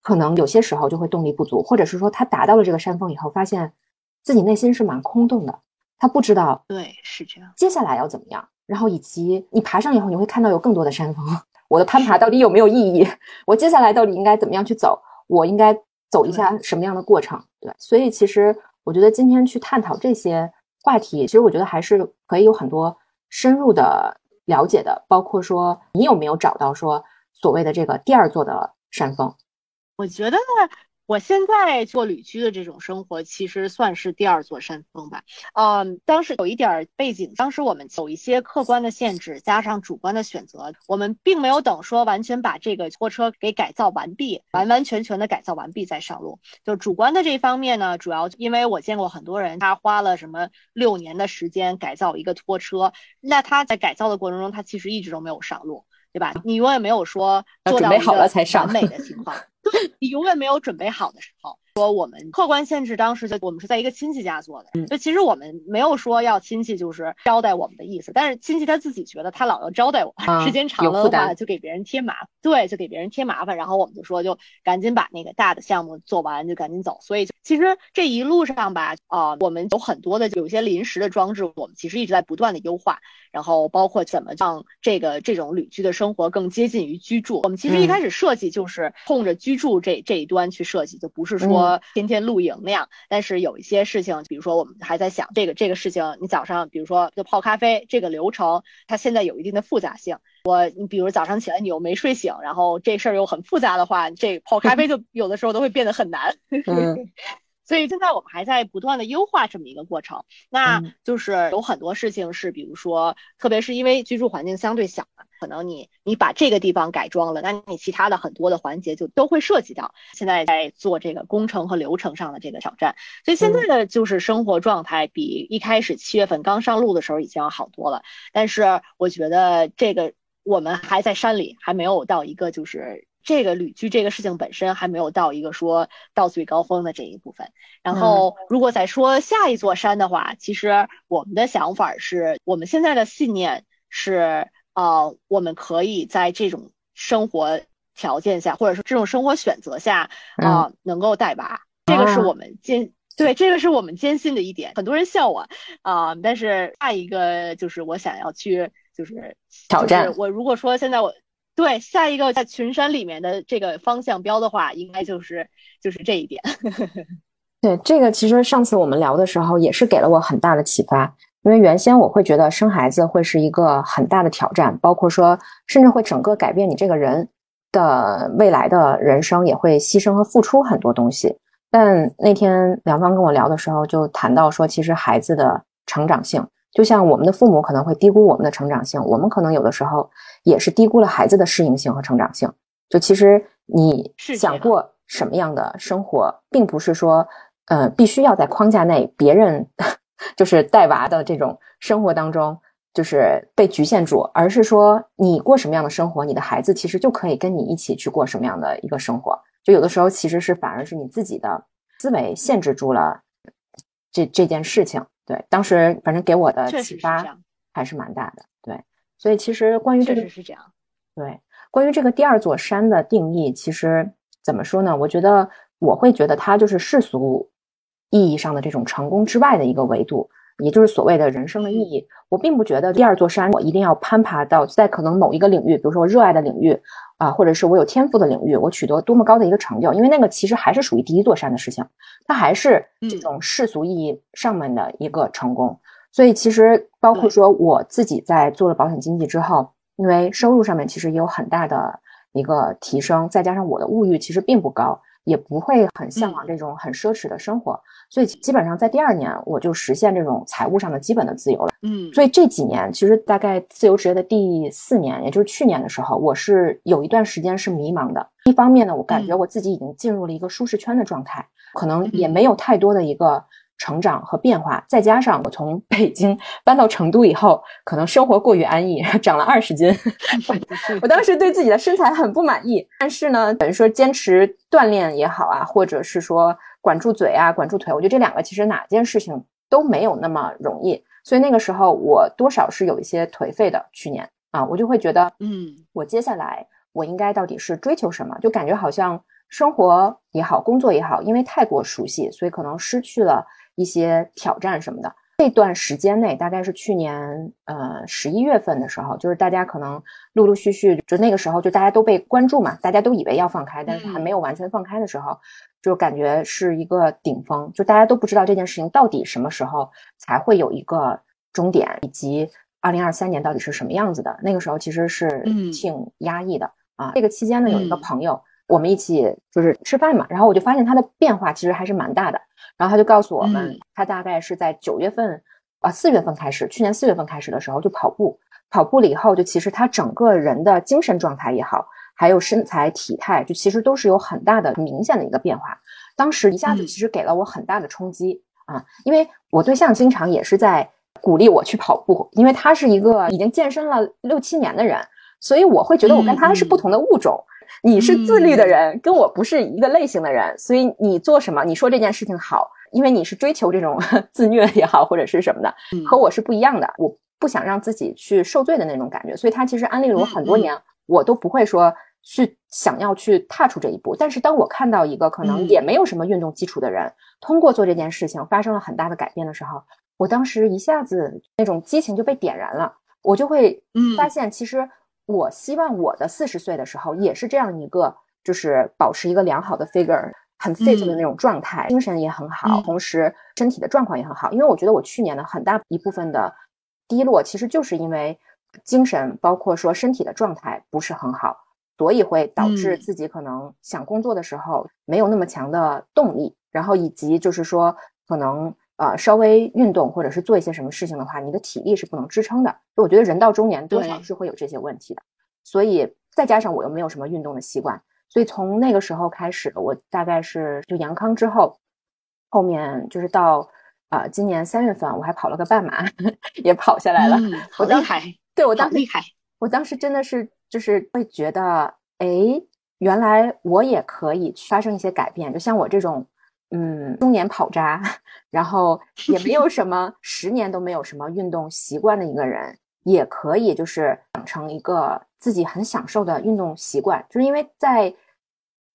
可能有些时候就会动力不足，或者是说他达到了这个山峰以后，发现。自己内心是蛮空洞的，他不知道对是这样，接下来要怎么样？然后以及你爬上以后，你会看到有更多的山峰。我的攀爬到底有没有意义？我接下来到底应该怎么样去走？我应该走一下什么样的过程？对，所以其实我觉得今天去探讨这些话题，其实我觉得还是可以有很多深入的了解的，包括说你有没有找到说所谓的这个第二座的山峰？我觉得。我现在做旅居的这种生活，其实算是第二座山峰吧。嗯，当时有一点背景，当时我们有一些客观的限制，加上主观的选择，我们并没有等说完全把这个拖车给改造完毕，完完全全的改造完毕再上路。就主观的这一方面呢，主要因为我见过很多人，他花了什么六年的时间改造一个拖车，那他在改造的过程中，他其实一直都没有上路，对吧？你永远没有说做到完美的情况。你永远没有准备好的时候。说我们客观限制，当时就我们是在一个亲戚家做的，就其实我们没有说要亲戚就是招待我们的意思，但是亲戚他自己觉得他老要招待我，时间长了的话就给别人添麻，对，就给别人添麻烦，然后我们就说就赶紧把那个大的项目做完，就赶紧走。所以其实这一路上吧，啊，我们有很多的有一些临时的装置，我们其实一直在不断的优化，然后包括怎么让这个这种旅居的生活更接近于居住。我们其实一开始设计就是冲着居住这这一端去设计，就不是说。天天露营那样，但是有一些事情，比如说我们还在想这个这个事情，你早上比如说就泡咖啡这个流程，它现在有一定的复杂性。我你比如早上起来你又没睡醒，然后这事儿又很复杂的话，这泡咖啡就 有的时候都会变得很难。所以现在我们还在不断的优化这么一个过程，那就是有很多事情是，比如说，特别是因为居住环境相对小嘛，可能你你把这个地方改装了，那你其他的很多的环节就都会涉及到。现在在做这个工程和流程上的这个挑战，所以现在的就是生活状态比一开始七月份刚上路的时候已经要好多了。但是我觉得这个我们还在山里，还没有到一个就是。这个旅居这个事情本身还没有到一个说到最高峰的这一部分。然后，如果再说下一座山的话，其实我们的想法是，我们现在的信念是，呃，我们可以在这种生活条件下，或者说这种生活选择下，啊，能够带娃。这个是我们坚对，这个是我们坚信的一点。很多人笑我啊，但是下一个就是我想要去，就是挑战。我如果说现在我。对，下一个在群山里面的这个方向标的话，应该就是就是这一点。对，这个其实上次我们聊的时候也是给了我很大的启发，因为原先我会觉得生孩子会是一个很大的挑战，包括说甚至会整个改变你这个人的未来的人生，也会牺牲和付出很多东西。但那天梁芳跟我聊的时候，就谈到说，其实孩子的成长性。就像我们的父母可能会低估我们的成长性，我们可能有的时候也是低估了孩子的适应性和成长性。就其实你想过什么样的生活，并不是说，呃，必须要在框架内，别人 就是带娃的这种生活当中，就是被局限住，而是说你过什么样的生活，你的孩子其实就可以跟你一起去过什么样的一个生活。就有的时候其实是反而是你自己的思维限制住了这这件事情。对，当时反正给我的启发还是蛮大的。对，所以其实关于这个是这样。对，关于这个第二座山的定义，其实怎么说呢？我觉得我会觉得它就是世俗意义上的这种成功之外的一个维度。也就是所谓的人生的意义，我并不觉得第二座山我一定要攀爬到在可能某一个领域，比如说我热爱的领域啊，或者是我有天赋的领域，我取得多么高的一个成就，因为那个其实还是属于第一座山的事情，它还是这种世俗意义上面的一个成功。所以其实包括说我自己在做了保险经纪之后，因为收入上面其实也有很大的一个提升，再加上我的物欲其实并不高。也不会很向往这种很奢侈的生活，所以基本上在第二年我就实现这种财务上的基本的自由了。嗯，所以这几年其实大概自由职业的第四年，也就是去年的时候，我是有一段时间是迷茫的。一方面呢，我感觉我自己已经进入了一个舒适圈的状态，可能也没有太多的一个。成长和变化，再加上我从北京搬到成都以后，可能生活过于安逸，长了二十斤。我当时对自己的身材很不满意，但是呢，等于说坚持锻炼也好啊，或者是说管住嘴啊，管住腿，我觉得这两个其实哪件事情都没有那么容易。所以那个时候我多少是有一些颓废的。去年啊，我就会觉得，嗯，我接下来我应该到底是追求什么？就感觉好像生活也好，工作也好，因为太过熟悉，所以可能失去了。一些挑战什么的，这段时间内大概是去年呃十一月份的时候，就是大家可能陆陆续续就那个时候就大家都被关注嘛，大家都以为要放开，但是还没有完全放开的时候，就感觉是一个顶峰，就大家都不知道这件事情到底什么时候才会有一个终点，以及二零二三年到底是什么样子的。那个时候其实是嗯挺压抑的啊。这个期间呢，有一个嗯朋友，我们一起就是吃饭嘛，然后我就发现他的变化其实还是蛮大的。然后他就告诉我们，嗯他大概是在九月份啊四月份开始，去年四月份开始的时候就跑步，跑步了以后，就其实他整个人的精神状态也好，还有身材体态，就其实都是有很大的明显的一个变化。当时一下子嗯其实给了我很大的冲击、啊，因为我对象经常也是在鼓励我去跑步，因为他是一个已经健身了六七年的人，所以我会觉得我跟他是不同的物种。你是自律的人，跟我不是一个类型的人，所以你做什么，你说这件事情好，因为你是追求这种 自虐也好，或者是什么的，嗯和我是不一样的。我不想让自己去受罪的那种感觉，所以他其实安利了我很多年，我都不会说去想要去踏出这一步。但是当我看到一个可能嗯也没有什么运动基础的人，通过做这件事情发生了很大的改变的时候，我当时一下子那种激情就被点燃了，我就会嗯发现，其实我希望我的四十岁的时候也是这样一个，就是保持一个良好的 figure。很 fit 的那种状态，精神也很好，嗯同时身体的状况也很好。因为我觉得我去年的很大一部分的低落，其实就是因为精神，包括说身体的状态不是很好，所以会导致嗯自己可能想工作的时候没有那么强的动力，然后以及就是说可能呃稍微运动或者是做一些什么事情的话，你的体力是不能支撑的。就我觉得人到中年多少是会有这些问题的，所以再加上我又没有什么运动的习惯，所以从那个时候开始，我大概是就阳康之后，后面就是到呃今年三月份，我还跑了个半马，也跑下来了。嗯，好我当厉害，对我当时厉害，我当时真的是就是会觉得，哎，原来我也可以去发生一些改变。就像我这种，嗯，中年跑渣，然后也没有什么十年都没有什么运动习惯的一个人，也可以就是养成一个自己很享受的运动习惯。就是因为在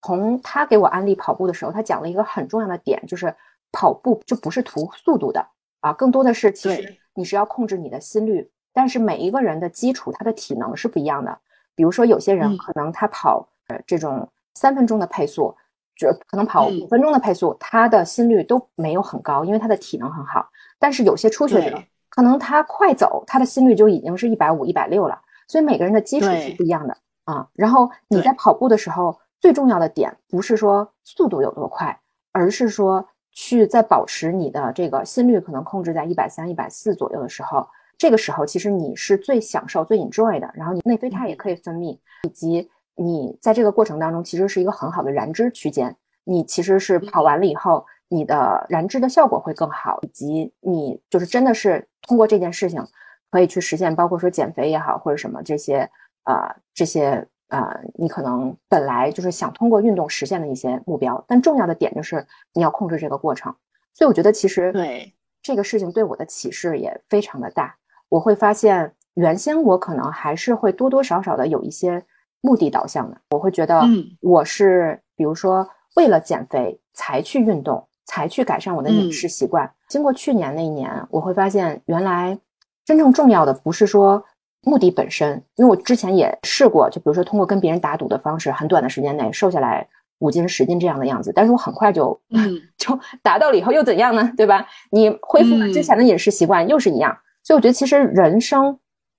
从他给我安利跑步的时候，他讲了一个很重要的点，就是跑步就不是图速度的啊，更多的是其实你是要控制你的心率。但是每一个人的基础，他的体能是不一样的。比如说，有些人嗯可能他跑呃这种三分钟的配速，就可能跑嗯五分钟的配速，他的心率都没有很高，因为他的体能很好。但是有些初学者，可能他快走，他的心率就已经是一百五、一百六了。所以每个人的基础是不一样的啊。然后你在跑步的时候，最重要的点不是说速度有多快，而是说去在保持你的这个心率可能控制在一百三、一百四左右的时候，这个时候其实你是最享受、最 enjoy 的，然后你内啡肽也可以分泌，以及你在这个过程当中其实是一个很好的燃脂区间。你其实是跑完了以后，你的燃脂的效果会更好，以及你就是真的是通过这件事情可以去实现，包括说减肥也好，或者什么这些呃这些呃你可能本来就是想通过运动实现的一些目标，但重要的点就是你要控制这个过程。所以我觉得其实对这个事情对我的启示也非常的大。我会发现原先我可能还是会多多少少的有一些目的导向的，我会觉得嗯我是比如说为了减肥才去运动，才去改善我的饮嗯食习惯。经过去年那一年，我会发现原来真正重要的不是说目的本身，因为我之前也试过，就比如说通过跟别人打赌的方式，很短的时间内瘦下来五斤十斤这样的样子，但是我很快就嗯 就达到了以后又怎样呢？对吧？你恢复了之前的饮食习惯又是一样，所以我觉得其实人生，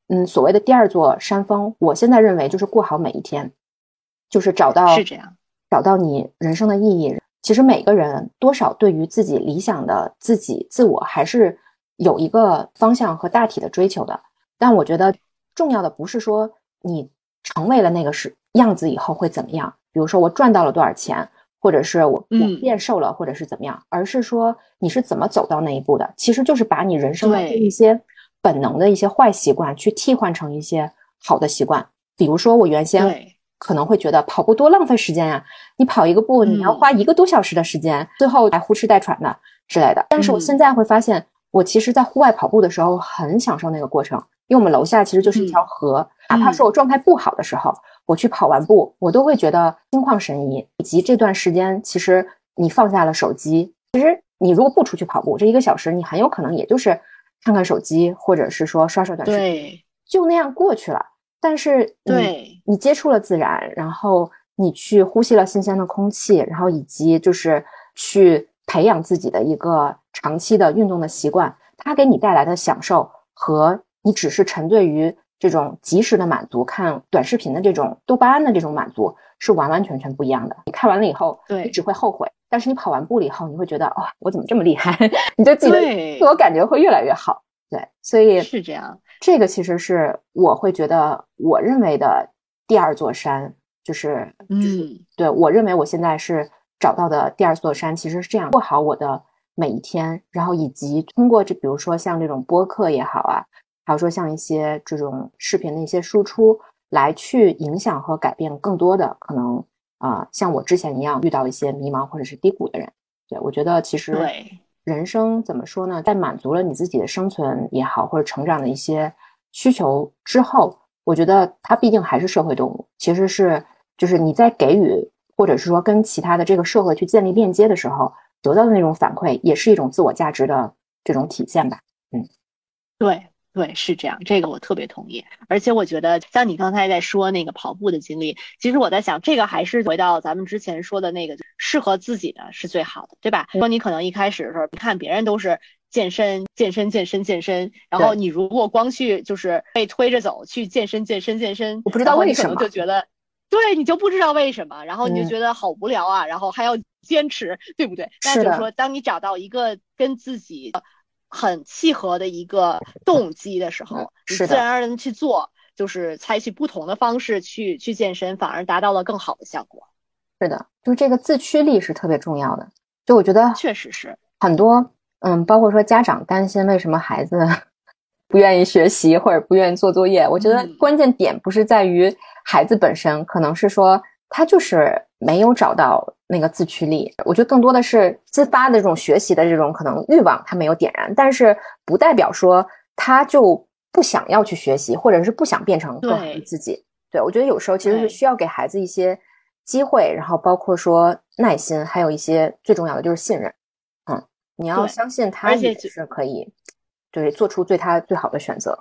嗯，所谓的第二座山峰，我现在认为就是过好每一天，就是找到是这样，找到你人生的意义。其实每个人多少对于自己理想的自己自我还是有一个方向和大体的追求的。但我觉得重要的不是说你成为了那个是样子以后会怎么样，比如说我赚到了多少钱，或者是我我嗯变瘦了，或者是怎么样，而是说你是怎么走到那一步的。其实就是把你人生的一些本能的一些坏习惯去替换成一些好的习惯。比如说我原先可能会觉得跑步多浪费时间呀、你跑一个步你要嗯花一个多小时的时间，最后还呼哧带喘的之类的。但是我嗯现在会发现，我其实在户外跑步的时候很享受那个过程，因为我们楼下其实就是一条嗯河，哪怕说我状态不好的时候，我去跑完步，我都会觉得心旷神怡。以及这段时间，其实你放下了手机，其实你如果不出去跑步，这一个小时你很有可能也就是看看手机，或者是说刷刷短视频，就那样过去了。但是你对你接触了自然，然后你去呼吸了新鲜的空气，然后以及就是去培养自己的一个长期的运动的习惯，它给你带来的享受和你只是沉醉于这种及时的满足，看短视频的这种多巴胺的这种满足，是完完全全不一样的。你看完了以后，对你只会后悔；但是你跑完步了以后，你会觉得，哇，我怎么这么厉害？你对自己的自我感觉会越来越好。对，所以是这样。这个其实是我会觉得，我认为的第二座山，就是，嗯，对我认为我现在是找到的第二座山，其实是这样过好我的每一天，然后以及通过这，比如说像这种播客也好啊，还有说像一些这种视频的一些输出，来去影响和改变更多的可能啊、像我之前一样遇到一些迷茫或者是低谷的人。对我觉得其实对，人生怎么说呢？在满足了你自己的生存也好，或者成长的一些需求之后，我觉得它毕竟还是社会动物，其实是就是你在给予，或者是说跟其他的这个社会去建立链接的时候，得到的那种反馈，也是一种自我价值的这种体现吧。嗯对对，是这样，这个我特别同意。而且我觉得，像你刚才在说那个跑步的经历，其实我在想，这个还是回到咱们之前说的那个，适合自己的是最好的，对吧？说你可能一开始的时候，你看别人都是健身、健身、健身、健身，然后你如果光去就是被推着走去健身、健身、健身，我不知道为什么就觉得。对，你就不知道为什么，然后你就嗯觉得好无聊啊，然后还要坚持，对不对？那就是说，当你找到一个跟自己很契合的一个动机的时候，你是自然而然地去做，就是采取不同的方式去去健身，反而达到了更好的效果。是的，就是这个自驱力是特别重要的。就我觉得确实是，很多，嗯，包括说家长担心为什么孩子 不愿意学习或者不愿意做作业，我觉得嗯关键点不是在于孩子本身，可能是说他就是没有找到那个自驱力。我觉得更多的是自发的这种学习的这种可能欲望他没有点燃，但是不代表说他就不想要去学习，或者是不想变成更好的自己。对我觉得有时候其实是需要给孩子一些机会，然后包括说耐心，还有一些最重要的就是信任。嗯，你要相信他也是可以，对，做出对他最好的选择。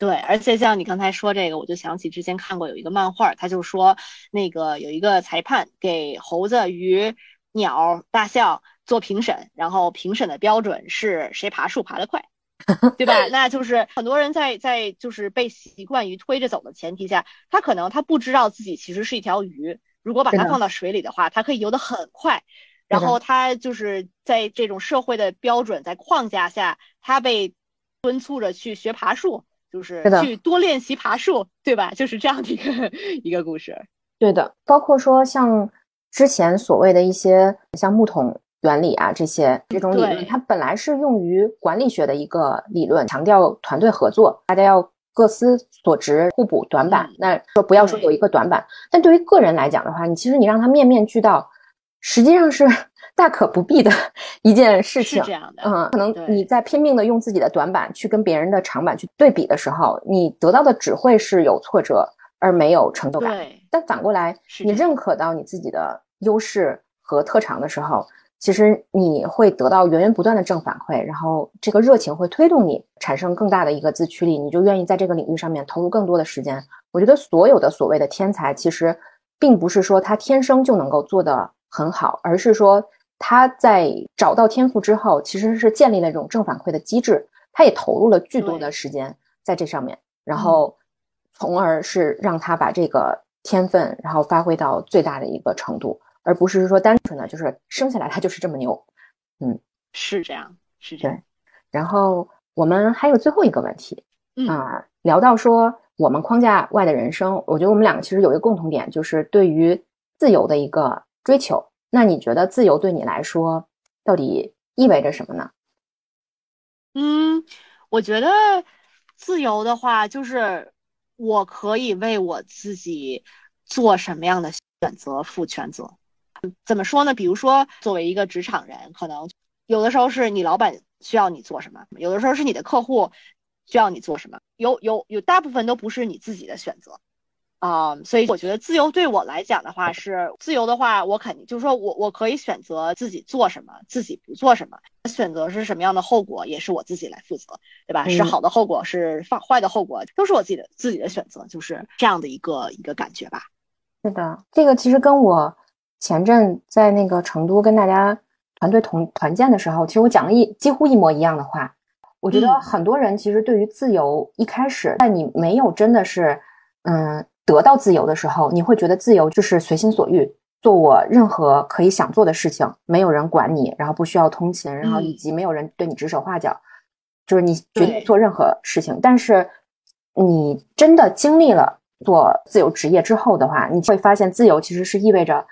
对，而且像你刚才说这个，我就想起之前看过有一个漫画，他就说那个有一个裁判给猴子、鱼、鸟、大象做评审，然后评审的标准是谁爬树爬得快，对吧？那就是很多人在在就是被习惯于推着走的前提下，他可能他不知道自己其实是一条鱼，如果把它放到水里的话，它可以游得很快。然后他就是在这种社会的标准在框架下，他被敦促着去学爬树，就是去多练习爬树，对吧？就是这样的一个一个故事。对的，包括说像之前所谓的一些像木桶原理啊这些这种理论，它本来是用于管理学的一个理论，强调团队合作，大家要各司所职，互补短板。嗯那说不要说有一个短板，但对于个人来讲的话，你其实你让他面面俱到，实际上是大可不必的 一件事情。是这样的，嗯，可能你在拼命的用自己的短板去跟别人的长板去对比的时候，你得到的只会是有挫折而没有成就感。对，但反过来，你认可到你自己的优势和特长的时候，其实你会得到源源不断的正反馈，然后这个热情会推动你产生更大的一个自驱力，你就愿意在这个领域上面投入更多的时间。我觉得所有的所谓的天才，其实并不是说他天生就能够做得很好，而是说他在找到天赋之后，其实是建立了这种正反馈的机制，他也投入了巨多的时间在这上面，然嗯后从而是让他把这个天分，然后发挥到最大的一个程度，而不是说单纯的就是生下来他就是这么牛。嗯是这样，是这样。然后我们还有最后一个问题，嗯啊、聊到说我们框架外的人生，我觉得我们两个其实有一个共同点，就是对于自由的一个追求。那你觉得自由对你来说到底意味着什么呢？嗯，我觉得自由的话，就是我可以为我自己做什么样的选择负全责。怎么说呢？比如说，作为一个职场人，可能有的时候是你老板需要你做什么，有的时候是你的客户需要你做什么，有有有大部分都不是你自己的选择。啊、所以我觉得自由对我来讲的话是自由的话，我肯定就是说我我可以选择自己做什么，自己不做什么，选择是什么样的后果也是我自己来负责，对吧？是嗯好的后果，是放坏的后果，都是我自己的自己的选择，就是这样的一个一个感觉吧。是的，这个其实跟我前阵在那个成都跟大家团队同团建的时候，其实我讲了一几乎一模一样的话。我觉得很多人其实对于自由一开始，在你没有真的是嗯得到自由的时候，你会觉得自由就是随心所欲。做我任何可以想做的事情，没有人管你，然后不需要通勤，然后以及没有人对你指手画脚，就是你决定做任何事情。但是你真的经历了做自由职业之后的话，你会发现自由其实是意味着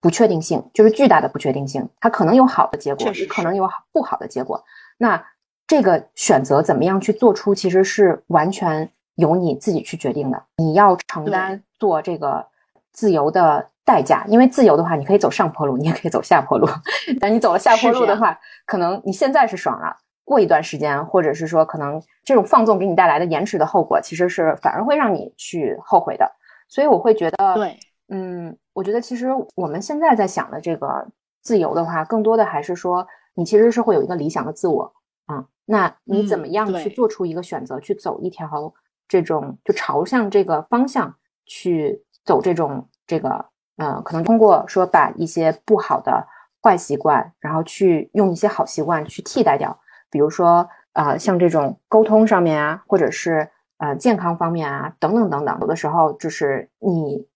不确定性，就是巨大的不确定性。它可能有好的结果，也可能有好不好的结果。那这个选择怎么样去做出，其实是完全由你自己去决定的。你要承担做这个自由的。代价，因为自由的话，你可以走上坡路，你也可以走下坡路。但你走了下坡路的话，可能你现在是爽了，过一段时间，或者是说，可能这种放纵给你带来的延迟的后果，其实是反而会让你去后悔的。所以我会觉得，对，嗯，我觉得其实我们现在在想的这个自由的话，更多的还是说，你其实是会有一个理想的自我啊，那你怎么样去做出一个选择，去走一条这种就朝向这个方向去走这种这个。嗯，可能通过说把一些不好的坏习惯，然后去用一些好习惯去替代掉，比如说呃，像这种沟通上面啊，或者是呃健康方面啊，等等等等，有的时候就是你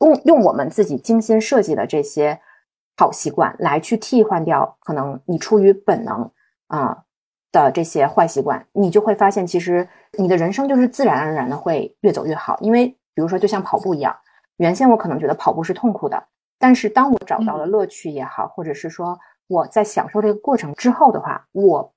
用用我们自己精心设计的这些好习惯来去替换掉，可能你出于本能啊的这些坏习惯，你就会发现其实你的人生就是自然而然的会越走越好，因为比如说就像跑步一样。原先我可能觉得跑步是痛苦的，但是当我找到了乐趣也好，或者是说我在享受这个过程之后的话，我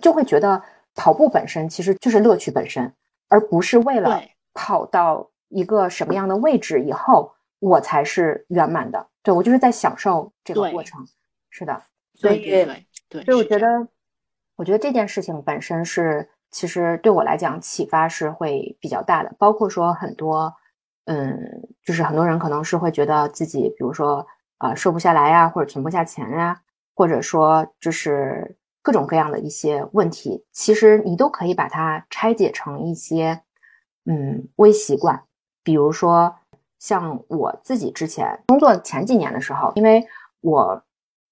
就会觉得跑步本身其实就是乐趣本身，而不是为了跑到一个什么样的位置以后我才是圆满的。对我就是在享受这个过程，是的。所以对，所以我觉得，我觉得这件事情本身是其实对我来讲启发是会比较大的，包括说很多。嗯，就是很多人可能是会觉得自己，比如说，呃，瘦不下来呀，或者存不下钱呀，或者说就是各种各样的一些问题，其实你都可以把它拆解成一些，嗯，微习惯。比如说，像我自己之前工作前几年的时候，因为我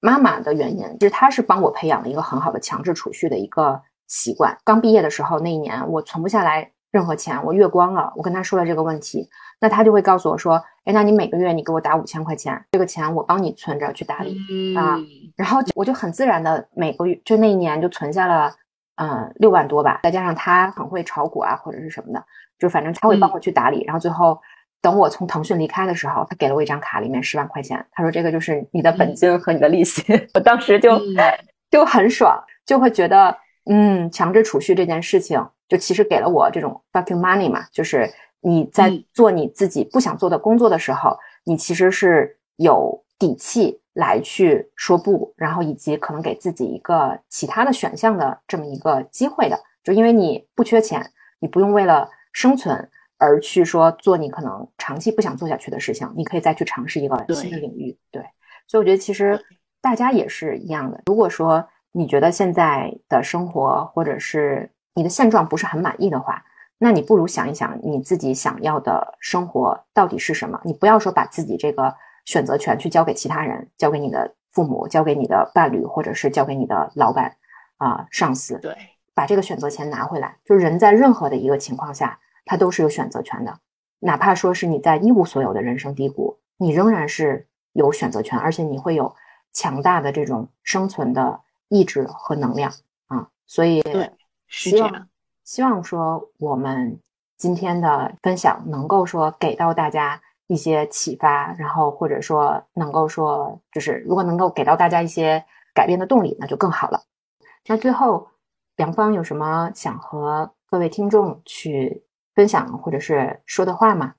妈妈的原因，其实她是帮我培养了一个很好的强制储蓄的一个习惯。刚毕业的时候那一年，我存不下来任何钱，我月光了。我跟她说了这个问题。那她就会告诉我说：“哎，那你每个月你给我打五千块钱，这个钱我帮你存着去打理啊。”然后我就很自然的每个月就那一年就存下了，嗯，六万多吧。再加上他很会炒股啊或者是什么的，就反正他会帮我去打理。然后最后等我从腾讯离开的时候，他给了我一张卡，里面十万块钱。他说：“这个就是你的本金和你的利息。”我当时就 就很爽，就会觉得嗯，强制储蓄这件事情就其实给了我这种 fucking money 嘛，就是。你在做你自己不想做的工作的时候，你其实是有底气来去说不，然后以及可能给自己一个其他的选项的这么一个机会的。就因为你不缺钱，你不用为了生存而去说做你可能长期不想做下去的事情，你可以再去尝试一个新的领域。对，所以我觉得其实大家也是一样的。如果说你觉得现在的生活或者是你的现状不是很满意的话，那你不如想一想，你自己想要的生活到底是什么？你不要说把自己这个选择权去交给其他人，交给你的父母，交给你的伴侣，或者是交给你的老板啊、上司。对，把这个选择权拿回来。就人在任何的一个情况下，他都是有选择权的，哪怕说是你在一无所有的人生低谷，你仍然是有选择权，而且你会有强大的这种生存的意志和能量啊。所以，对，是这样。希望说我们今天的分享能够说给到大家一些启发，然后或者说能够说就是如果能够给到大家一些改变的动力，那就更好了。那最后，梁芳有什么想和各位听众去分享或者是说的话吗？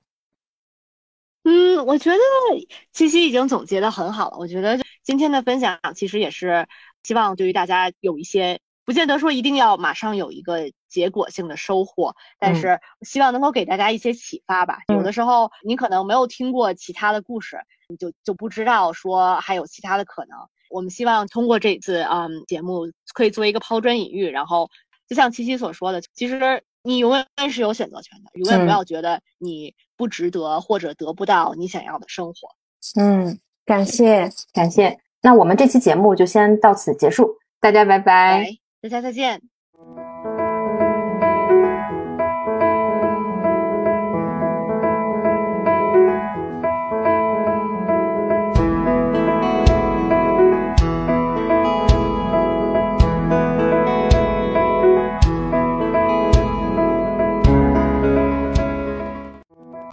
嗯，我觉得七七已经总结的很好了。我觉得今天的分享其实也是希望对于大家有一些。不见得说一定要马上有一个结果性的收获，但是希望能够给大家一些启发吧。有的时候你可能没有听过其他的故事，你就就不知道说还有其他的可能。我们希望通过这次嗯节目，可以作为一个抛砖引玉，然后就像七七所说的，其实你永远是有选择权的，永远不要觉得你不值得或者得不到你想要的生活。嗯，感谢感谢，那我们这期节目就先到此结束，大家拜拜。大家再见。